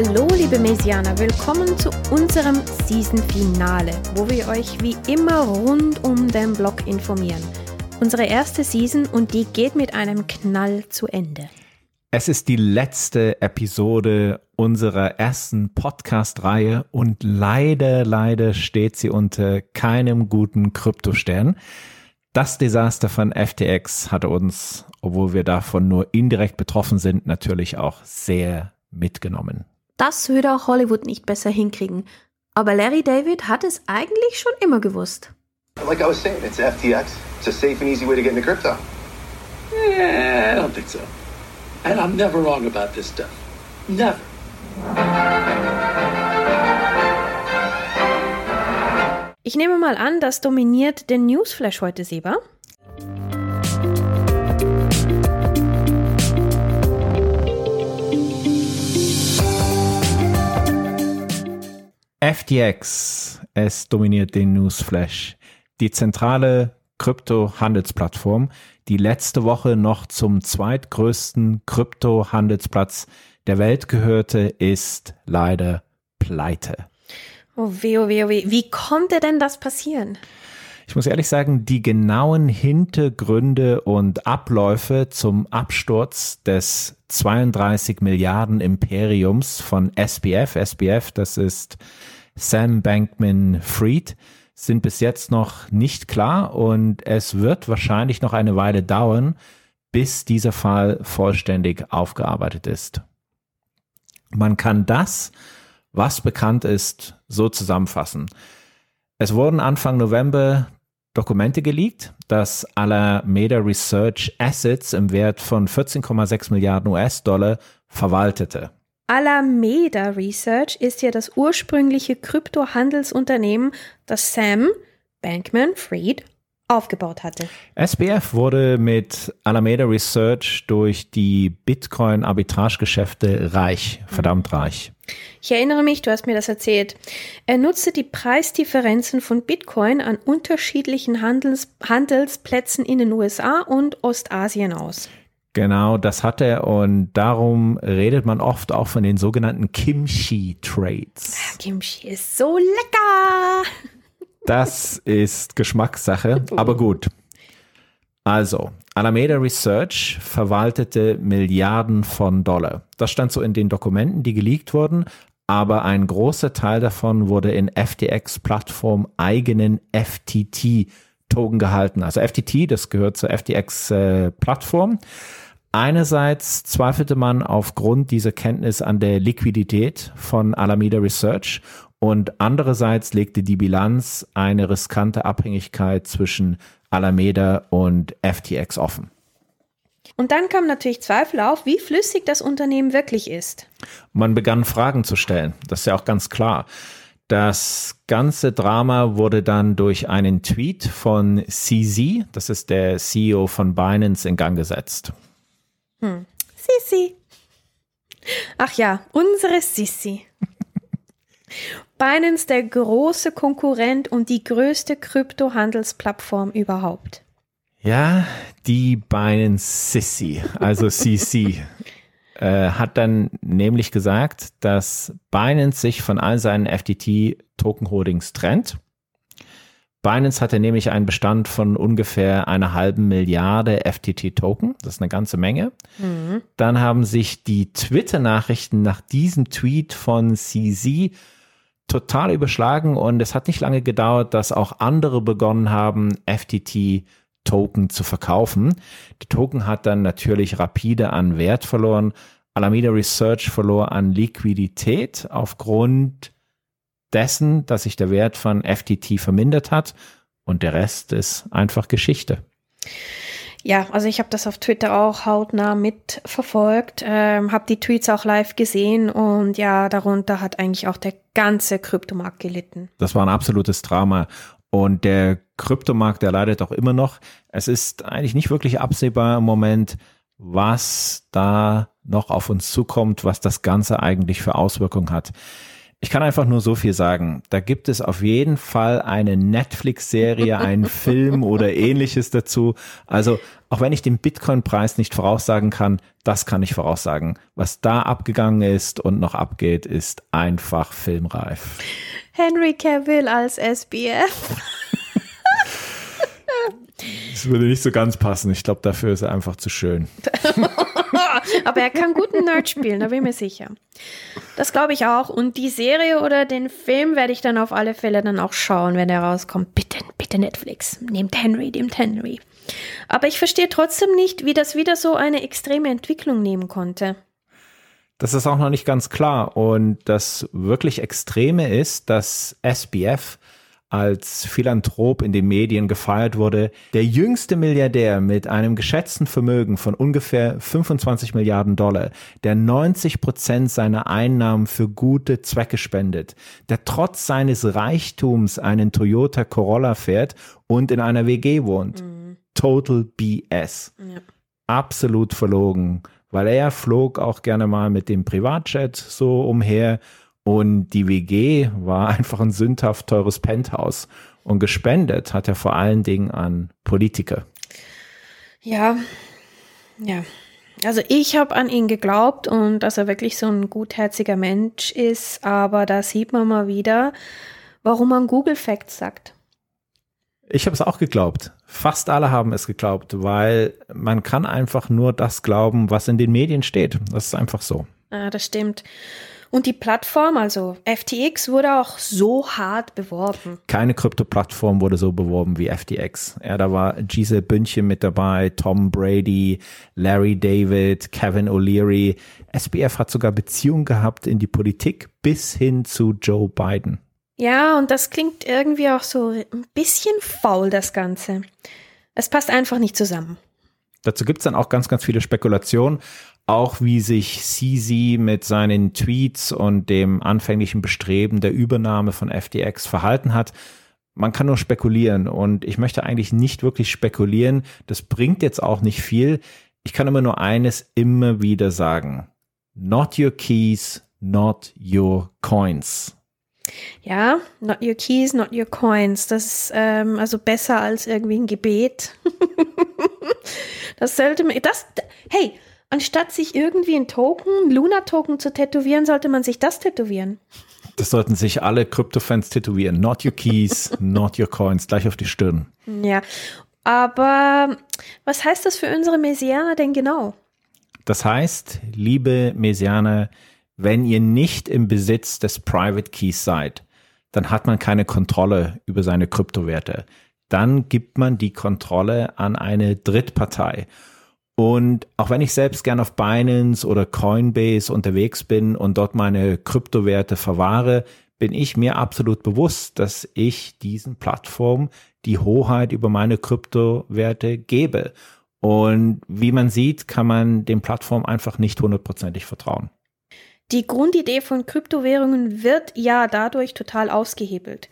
Hallo liebe Mesianer, willkommen zu unserem Season-Finale, wo wir euch wie immer rund um den Blog informieren. Unsere erste Season und die geht mit einem Knall zu Ende. Es ist die letzte Episode unserer ersten Podcast-Reihe und leider, leider steht sie unter keinem guten Kryptostern. Das Desaster von FTX hatte uns, obwohl wir davon nur indirekt betroffen sind, natürlich auch sehr mitgenommen. Das würde auch Hollywood nicht besser hinkriegen. Aber Larry David hat es eigentlich schon immer gewusst. Like I was saying, it's FTX. It's a safe and easy way to get into crypto. Yeah, I don't think so. And I'm never wrong about this stuff. Never. Ich nehme mal an, das dominiert den Newsflash heute, Seba. FTX, es dominiert den Newsflash. Die zentrale Krypto-Handelsplattform, die letzte Woche noch zum zweitgrößten Krypto-Handelsplatz der Welt gehörte, ist leider pleite. Oh weh, oh weh, oh weh. Wie konnte denn das passieren? Ich muss ehrlich sagen, die genauen Hintergründe und Abläufe zum Absturz des 32 Milliarden Imperiums von SBF, SBF, das ist Sam Bankman Fried, sind bis jetzt noch nicht klar und es wird wahrscheinlich noch eine Weile dauern, bis dieser Fall vollständig aufgearbeitet ist. Man kann das, was bekannt ist, so zusammenfassen. Es wurden Anfang November Dokumente geleakt, dass Alameda Research Assets im Wert von 14,6 Milliarden US-Dollar verwaltete. Alameda Research ist ja das ursprüngliche Kryptohandelsunternehmen, das Sam Bankman Fried aufgebaut hatte. SBF wurde mit Alameda Research durch die Bitcoin-Arbitragegeschäfte reich, verdammt reich. Ich erinnere mich, du hast mir das erzählt. Er nutzte die Preisdifferenzen von Bitcoin an unterschiedlichen Handels Handelsplätzen in den USA und Ostasien aus. Genau, das hat er und darum redet man oft auch von den sogenannten Kimchi-Trades. Kimchi ist so lecker. Das ist Geschmackssache, aber gut. Also, Alameda Research verwaltete Milliarden von Dollar. Das stand so in den Dokumenten, die geleakt wurden, aber ein großer Teil davon wurde in FTX-Plattform eigenen FTT-Token gehalten. Also FTT, das gehört zur FTX-Plattform. Einerseits zweifelte man aufgrund dieser Kenntnis an der Liquidität von Alameda Research und andererseits legte die Bilanz eine riskante Abhängigkeit zwischen Alameda und FTX offen. Und dann kam natürlich Zweifel auf, wie flüssig das Unternehmen wirklich ist. Man begann Fragen zu stellen, das ist ja auch ganz klar. Das ganze Drama wurde dann durch einen Tweet von CZ, das ist der CEO von Binance, in Gang gesetzt. Hm. Sissi. Ach ja, unsere Sissi. Binance der große Konkurrent und die größte Kryptohandelsplattform überhaupt. Ja, die Binance Sissy, also CC, äh, hat dann nämlich gesagt, dass Binance sich von all seinen FTT-Token-Holdings trennt Binance hatte nämlich einen Bestand von ungefähr einer halben Milliarde FTT-Token. Das ist eine ganze Menge. Mhm. Dann haben sich die Twitter-Nachrichten nach diesem Tweet von CZ total überschlagen und es hat nicht lange gedauert, dass auch andere begonnen haben, FTT-Token zu verkaufen. Der Token hat dann natürlich rapide an Wert verloren. Alameda Research verlor an Liquidität aufgrund dessen, dass sich der Wert von FTT vermindert hat und der Rest ist einfach Geschichte. Ja, also ich habe das auf Twitter auch hautnah mitverfolgt, ähm, habe die Tweets auch live gesehen und ja, darunter hat eigentlich auch der ganze Kryptomarkt gelitten. Das war ein absolutes Drama und der Kryptomarkt, der leidet auch immer noch. Es ist eigentlich nicht wirklich absehbar im Moment, was da noch auf uns zukommt, was das Ganze eigentlich für Auswirkungen hat. Ich kann einfach nur so viel sagen. Da gibt es auf jeden Fall eine Netflix-Serie, einen Film oder ähnliches dazu. Also auch wenn ich den Bitcoin-Preis nicht voraussagen kann, das kann ich voraussagen. Was da abgegangen ist und noch abgeht, ist einfach filmreif. Henry Cavill als SBF. Das würde nicht so ganz passen. Ich glaube, dafür ist er einfach zu schön. Aber er kann guten Nerd spielen, da bin ich mir sicher. Das glaube ich auch. Und die Serie oder den Film werde ich dann auf alle Fälle dann auch schauen, wenn er rauskommt. Bitte, bitte Netflix. Nehmt Henry, nehmt Henry. Aber ich verstehe trotzdem nicht, wie das wieder so eine extreme Entwicklung nehmen konnte. Das ist auch noch nicht ganz klar. Und das wirklich Extreme ist, dass SBF als Philanthrop in den Medien gefeiert wurde, der jüngste Milliardär mit einem geschätzten Vermögen von ungefähr 25 Milliarden Dollar, der 90 Prozent seiner Einnahmen für gute Zwecke spendet, der trotz seines Reichtums einen Toyota Corolla fährt und in einer WG wohnt. Mhm. Total BS. Ja. Absolut verlogen, weil er flog auch gerne mal mit dem Privatjet so umher und die WG war einfach ein sündhaft teures Penthouse. Und gespendet hat er vor allen Dingen an Politiker. Ja, ja. Also ich habe an ihn geglaubt und dass er wirklich so ein gutherziger Mensch ist, aber da sieht man mal wieder, warum man Google Facts sagt. Ich habe es auch geglaubt. Fast alle haben es geglaubt, weil man kann einfach nur das glauben, was in den Medien steht. Das ist einfach so. Ah, das stimmt. Und die Plattform, also FTX, wurde auch so hart beworben. Keine Krypto-Plattform wurde so beworben wie FTX. Ja, da war Giselle Bündchen mit dabei, Tom Brady, Larry David, Kevin O'Leary. SBF hat sogar Beziehungen gehabt in die Politik bis hin zu Joe Biden. Ja, und das klingt irgendwie auch so ein bisschen faul, das Ganze. Es passt einfach nicht zusammen. Dazu gibt es dann auch ganz, ganz viele Spekulationen auch wie sich Sisi mit seinen Tweets und dem anfänglichen Bestreben der Übernahme von FTX verhalten hat. Man kann nur spekulieren und ich möchte eigentlich nicht wirklich spekulieren. Das bringt jetzt auch nicht viel. Ich kann immer nur eines immer wieder sagen. Not your keys, not your coins. Ja, not your keys, not your coins. Das ist ähm, also besser als irgendwie ein Gebet. das sollte man, das, hey, Anstatt sich irgendwie ein Token, Luna-Token zu tätowieren, sollte man sich das tätowieren. Das sollten sich alle Krypto-Fans tätowieren. Not your keys, not your coins, gleich auf die Stirn. Ja, aber was heißt das für unsere Messianer denn genau? Das heißt, liebe Messianer, wenn ihr nicht im Besitz des Private Keys seid, dann hat man keine Kontrolle über seine Kryptowerte. Dann gibt man die Kontrolle an eine Drittpartei. Und auch wenn ich selbst gern auf Binance oder Coinbase unterwegs bin und dort meine Kryptowerte verwahre, bin ich mir absolut bewusst, dass ich diesen Plattformen die Hoheit über meine Kryptowerte gebe. Und wie man sieht, kann man den Plattformen einfach nicht hundertprozentig vertrauen. Die Grundidee von Kryptowährungen wird ja dadurch total ausgehebelt.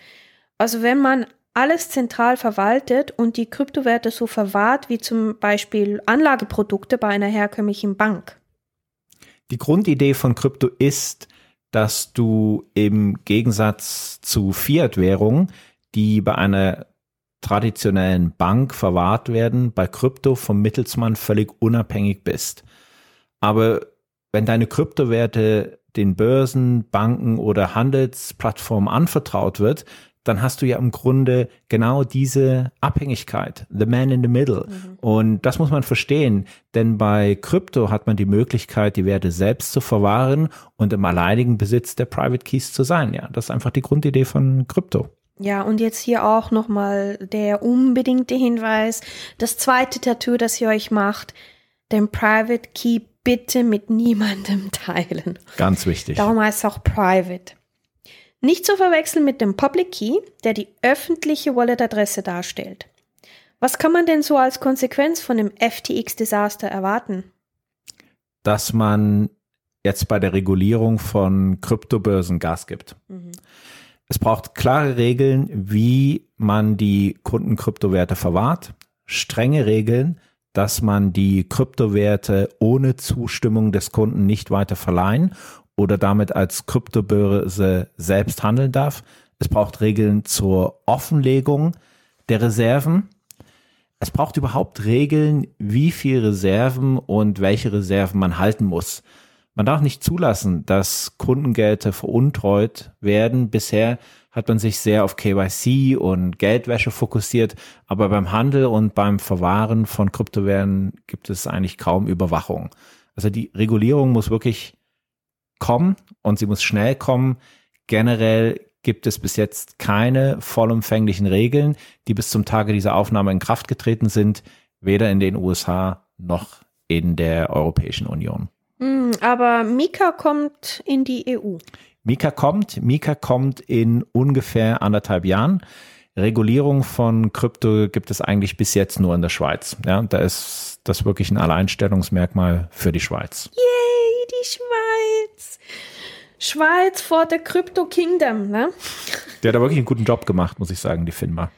Also wenn man alles zentral verwaltet und die Kryptowerte so verwahrt wie zum Beispiel Anlageprodukte bei einer herkömmlichen Bank. Die Grundidee von Krypto ist, dass du im Gegensatz zu Fiat-Währungen, die bei einer traditionellen Bank verwahrt werden, bei Krypto vom Mittelsmann völlig unabhängig bist. Aber wenn deine Kryptowerte den Börsen, Banken oder Handelsplattformen anvertraut wird, dann hast du ja im Grunde genau diese Abhängigkeit, the man in the middle. Mhm. Und das muss man verstehen, denn bei Krypto hat man die Möglichkeit, die Werte selbst zu verwahren und im alleinigen Besitz der Private Keys zu sein. Ja, das ist einfach die Grundidee von Krypto. Ja, und jetzt hier auch nochmal der unbedingte Hinweis. Das zweite Tattoo, das ihr euch macht, den Private Key bitte mit niemandem teilen. Ganz wichtig. Darum heißt es auch Private. Nicht zu verwechseln mit dem Public Key, der die öffentliche Wallet-Adresse darstellt. Was kann man denn so als Konsequenz von dem FTX-Desaster erwarten? Dass man jetzt bei der Regulierung von Kryptobörsen Gas gibt. Mhm. Es braucht klare Regeln, wie man die Kundenkryptowerte verwahrt, strenge Regeln, dass man die Kryptowerte ohne Zustimmung des Kunden nicht weiter verleihen oder damit als Kryptobörse selbst handeln darf. Es braucht Regeln zur Offenlegung der Reserven. Es braucht überhaupt Regeln, wie viel Reserven und welche Reserven man halten muss. Man darf nicht zulassen, dass Kundengelder veruntreut werden. Bisher hat man sich sehr auf KYC und Geldwäsche fokussiert, aber beim Handel und beim Verwahren von Kryptowährungen gibt es eigentlich kaum Überwachung. Also die Regulierung muss wirklich kommen und sie muss schnell kommen. Generell gibt es bis jetzt keine vollumfänglichen Regeln, die bis zum Tage dieser Aufnahme in Kraft getreten sind, weder in den USA noch in der Europäischen Union. Hm, aber Mika kommt in die EU. Mika kommt, Mika kommt in ungefähr anderthalb Jahren. Regulierung von Krypto gibt es eigentlich bis jetzt nur in der Schweiz. Ja, da ist das wirklich ein Alleinstellungsmerkmal für die Schweiz. Yay, die Schweiz. Schweiz vor der Crypto Kingdom, ne? Der hat da wirklich einen guten Job gemacht, muss ich sagen, die Finma.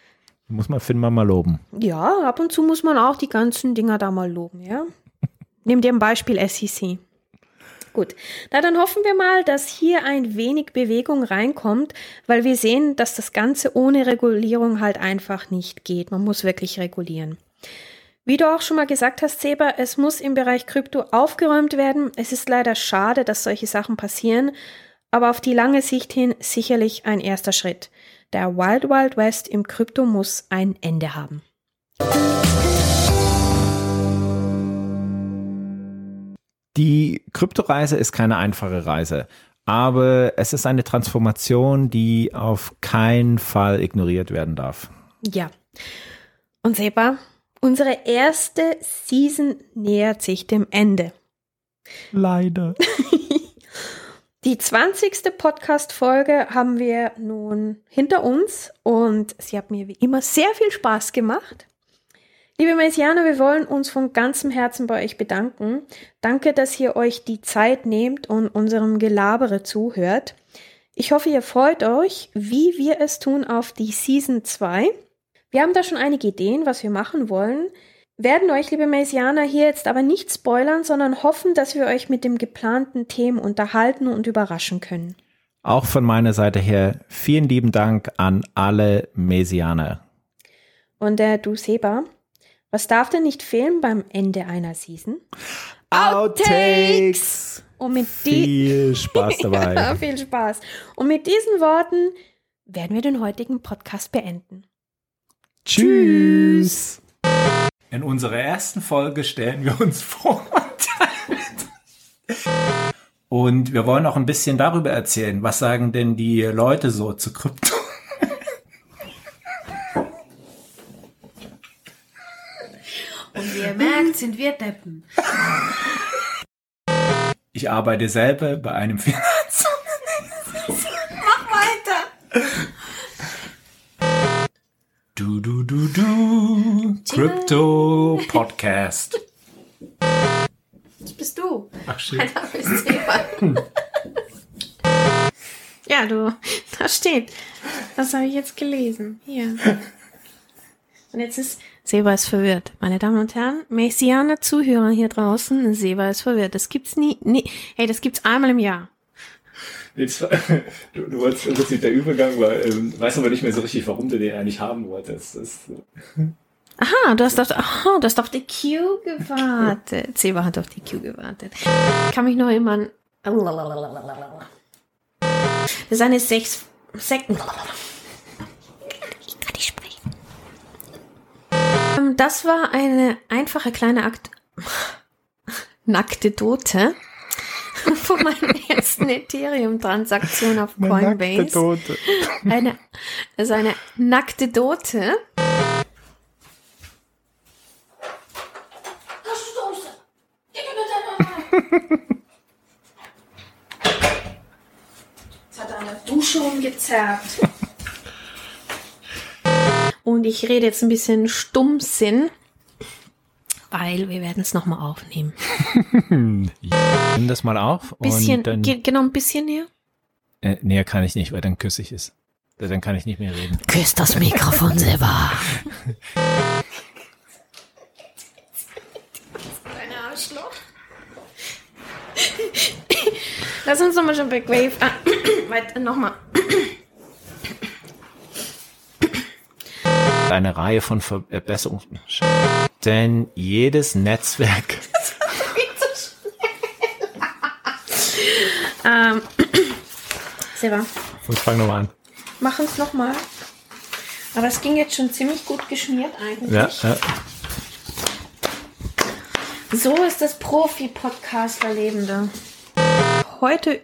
Muss man Finma mal loben. Ja, ab und zu muss man auch die ganzen Dinger da mal loben, ja? Nimm dir ein Beispiel SEC. Gut, na dann hoffen wir mal, dass hier ein wenig Bewegung reinkommt, weil wir sehen, dass das Ganze ohne Regulierung halt einfach nicht geht. Man muss wirklich regulieren. Wie du auch schon mal gesagt hast, Seba, es muss im Bereich Krypto aufgeräumt werden. Es ist leider schade, dass solche Sachen passieren, aber auf die lange Sicht hin sicherlich ein erster Schritt. Der Wild Wild West im Krypto muss ein Ende haben. Die Kryptoreise ist keine einfache Reise, aber es ist eine Transformation, die auf keinen Fall ignoriert werden darf. Ja. Und Seba, unsere erste Season nähert sich dem Ende. Leider. Die 20. Podcast-Folge haben wir nun hinter uns und sie hat mir wie immer sehr viel Spaß gemacht. Liebe Messianer, wir wollen uns von ganzem Herzen bei euch bedanken. Danke, dass ihr euch die Zeit nehmt und unserem Gelabere zuhört. Ich hoffe, ihr freut euch, wie wir es tun, auf die Season 2. Wir haben da schon einige Ideen, was wir machen wollen. Werden euch, liebe Messianer, hier jetzt aber nicht spoilern, sondern hoffen, dass wir euch mit dem geplanten Themen unterhalten und überraschen können. Auch von meiner Seite her vielen lieben Dank an alle Messianer. Und der Du Seba, was darf denn nicht fehlen beim Ende einer Season? Outtakes! Und mit Viel Spaß dabei. ja, viel Spaß. Und mit diesen Worten werden wir den heutigen Podcast beenden. Tschüss! In unserer ersten Folge stellen wir uns vor. Und wir wollen auch ein bisschen darüber erzählen. Was sagen denn die Leute so zu Krypto? Und wie ihr merkt, sind wir Deppen. Ich arbeite selber bei einem Finanz. Du, du. Crypto Podcast. Das bist du. Ach shit. Mein Name ist Seba. Ja, du, da steht. Das habe ich jetzt gelesen. Hier. Und jetzt ist Seba ist verwirrt. Meine Damen und Herren, Messianer Zuhörer hier draußen, Seba ist verwirrt. Das gibt's nie, nie. Hey, das gibt's einmal im Jahr. Du, du wolltest im Prinzip der Übergang, weil ähm, weiß aber nicht mehr so richtig, warum du den eigentlich haben wolltest. Das, Aha, du hast auf, aha, du hast auf die Q gewartet. Seba hat auf die Q gewartet. Ich kann mich noch immer. Das ist eine sechs. Sek ich kann nicht sprechen. Ähm, Das war eine einfache kleine Akt. Nackte Dote von meiner ersten Ethereum-Transaktion auf Coinbase. Eine, das ist eine nackte Dote. Es hat an der Dusche rumgezerrt. Und ich rede jetzt ein bisschen Stummsinn, weil wir werden es nochmal aufnehmen. Nimm das mal auf. Bisschen, und dann, ge genau ein bisschen näher. äh, näher kann ich nicht, weil dann küsse ich es. Dann kann ich nicht mehr reden. Küss das Mikrofon, Silber. Dein Arschloch. Lass uns nochmal schon bei Wave. Ah, weiter, nochmal. Eine Reihe von Verbesserungen. Denn jedes Netzwerk. Ähm, Silber, Ich fang nochmal an. mach uns nochmal. Aber es ging jetzt schon ziemlich gut geschmiert eigentlich. Ja, ja. So ist das Profi-Podcast-Erlebende. Heute.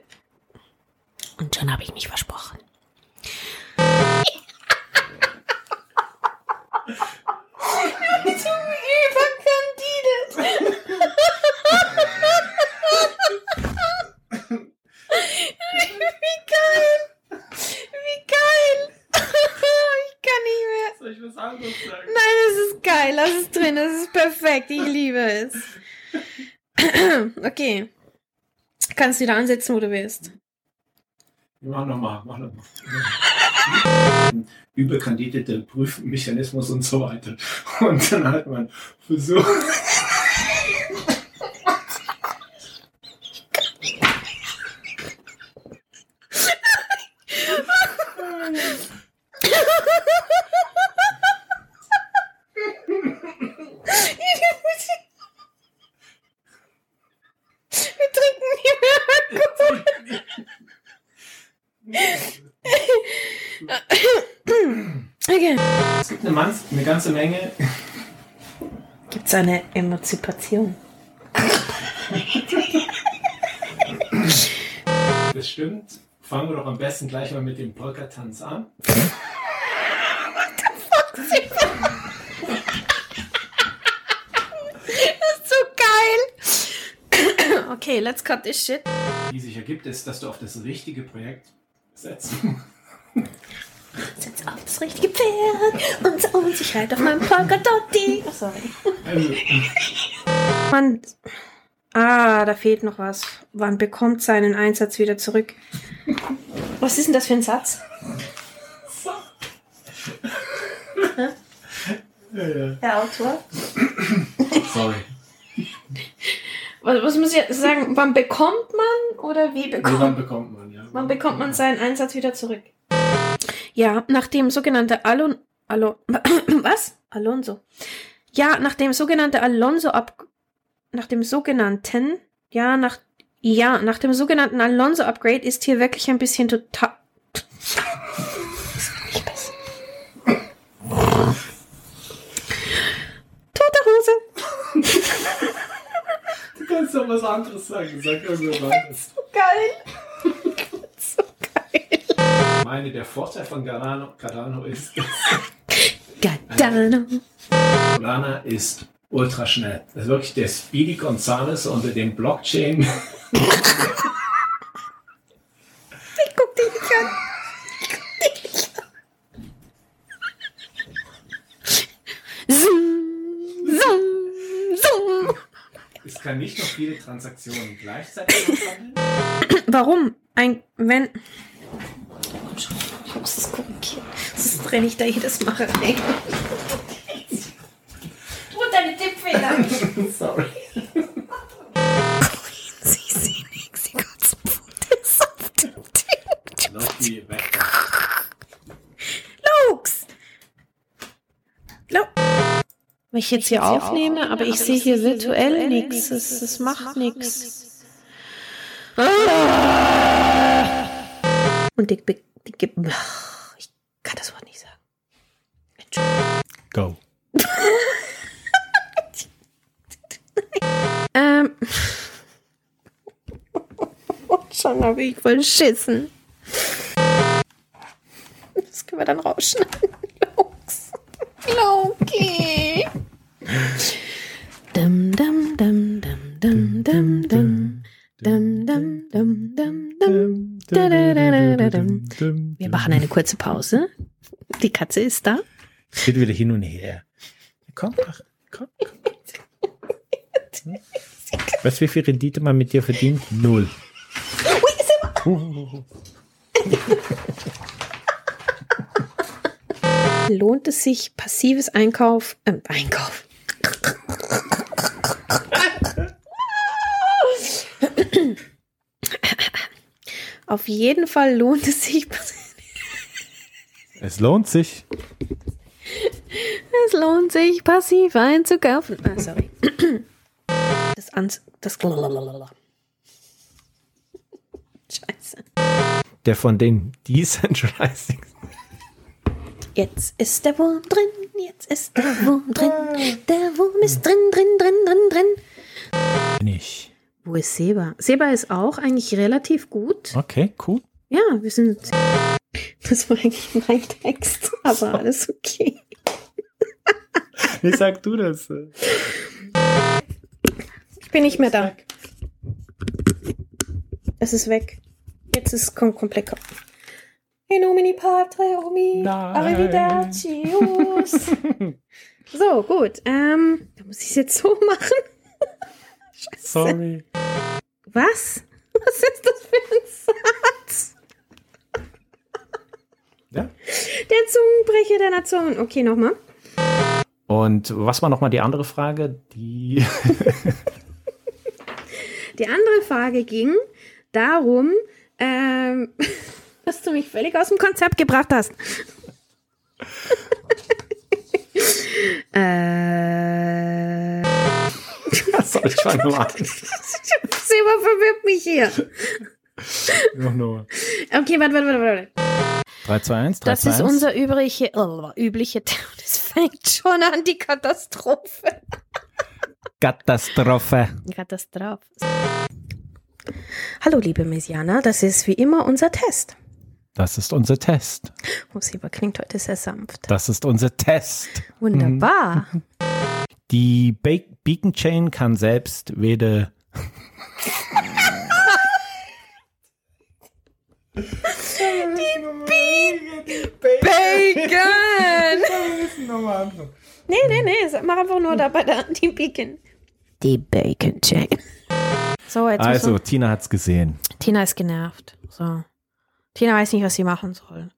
Und schon habe ich mich versprochen. Wie geil! Wie geil! Ich kann nicht mehr. Soll ich was anderes sagen? Nein, es ist geil. Lass es drin. Es ist perfekt. Ich liebe es. Okay. Kannst wieder ansetzen, wo du willst. Mach nochmal, mach nochmal. Überkandidate Prüfmechanismus und so weiter. Und dann hat man versucht. Wir trinken nie mehr Alkohol. Okay. Es gibt eine, Mann, eine ganze Menge. Gibt es eine Emanzipation? Das stimmt. Fangen wir doch am besten gleich mal mit dem Polka-Tanz an. Das ist so geil. Okay, let's cut this shit. Wie sich ergibt, ist, dass du auf das richtige Projekt setzt. Setz auf das richtige Pferd und so und ich reite auf meinem Polkadotti. Oh, sorry. Man. Ah, da fehlt noch was. Man bekommt seinen Einsatz wieder zurück. Was ist denn das für ein Satz? Hä? Der Autor? sorry. Was, was muss ich sagen? Wann bekommt man oder wie bekommt Wann bekommt man, ja? Wann bekommt man seinen Einsatz wieder zurück? Ja, nachdem sogenannte Alon... Alo, was? Alonso. Ja, nachdem sogenannte Alonso ab... Nach dem sogenannten... Ja, nach... Ja, nach dem sogenannten Alonso-Upgrade ist hier wirklich ein bisschen total... Das. Tote Hose. Du kannst doch was anderes sagen. Sag irgendwas anderes. Geil. so geil. Meine, der Vorteil von Cardano, Cardano ist, dass Gadano. Solana ist ultra schnell. Das ist wirklich der Speedy Gonzales unter dem Blockchain. Ich guck dich nicht an. Ich guck dich nicht an. Zoom, zoom, zoom. Es kann nicht noch viele Transaktionen gleichzeitig abhandeln. Warum? Ein, wenn. Komm schon, ich muss das korrigieren. Sonst renne ich da jedes Mal rein. Du und deine Tippfehler. Sorry. Lux! Lo Wenn ich jetzt hier aufnehme, aber ich sehe hier virtuell nichts. Es, es macht nichts. Und die, die, die, ich kann das Wort nicht sagen. Go. Ähm. Schon habe ich verschissen. Das können wir dann rausschneiden. Lux. Loki. Dum, dum, dum, dum, dum, dum, dum. Dum, dum, dum, dum, Wir machen eine kurze Pause. Die Katze ist da. Es geht wieder hin und her. Komm, komm, komm. Weißt du, wie viel Rendite man mit dir verdient? Null. Lohnt es sich, passives Einkauf, äh, Einkauf. Auf jeden Fall lohnt es sich. Es lohnt sich. Es lohnt sich, passiv einzukaufen. Ah, sorry. Das Ans. Das. Scheiße. Der von den Decentralizing. Jetzt ist der Wurm drin, jetzt ist der Wurm drin. Der Wurm ist drin, drin, drin, drin, drin. Nicht. Wo ist Seba? Seba ist auch eigentlich relativ gut. Okay, cool. Ja, wir sind. Das war eigentlich mein Text, aber alles okay. Wie sagst du das? Ich bin nicht mehr da. Es ist weg. Jetzt ist es kom komplett kaputt. In nomini patre omi. Nein. Arrivedercius. so, gut. Ähm, da muss ich es jetzt so machen. Scheiße. Sorry. Was? Was ist das für ein Satz? Ja. Der Zungenbrecher der Nation. Okay, nochmal. Und was war nochmal die andere Frage? Die. Die andere Frage ging darum, ähm, dass du mich völlig aus dem Konzept gebracht hast. äh, Soll ich mal nur an? Seba verwirrt mich hier. Noch nur. Okay, warte, warte, warte, warte. 3, 2, 1, 3, Das 2, ist 1. unser übliche, oh, übliche, das fängt schon an, die Katastrophe. Katastrophe. Katastrophe. Hallo, liebe Messianer, das ist wie immer unser Test. Das ist unser Test. Oh, Seba klingt heute sehr sanft. Das ist unser Test. Wunderbar. Die Be Beacon Chain kann selbst weder. Bacon! Nee, nee, nee, sag- mach einfach nur dabei da, die Bacon. Die Bacon Chain. So, jetzt Also, also. Tina hat's gesehen. Tina ist genervt. So. Tina weiß nicht, was sie machen soll.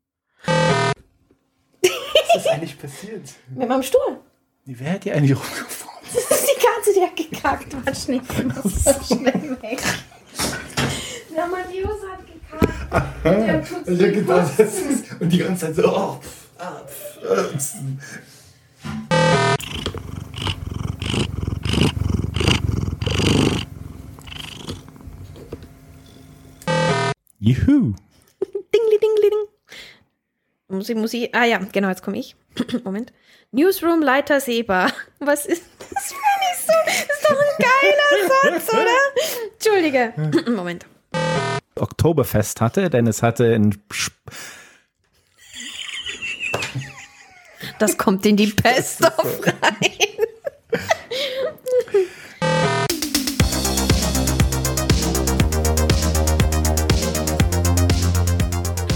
Was ist eigentlich passiert? Mit meinem Stuhl. Wer hat die eigentlich rumgefahren? Das ist die Katze, die hat gekackt. Nicht, ich muss so schnell weg. Matthäus hat gekackt. Der tut Ich hab gedacht, das ist, und die ganze Zeit so, oh, ah. Juhu. Muss ich, muss ich, ah ja, genau, jetzt komme ich. Moment. Newsroom-Leiter Seba. Was ist das? Finde ich so, das ist doch ein geiler Satz, oder? Entschuldige. Moment. Oktoberfest hatte, denn es hatte ein Sp Das kommt in die Best of rein.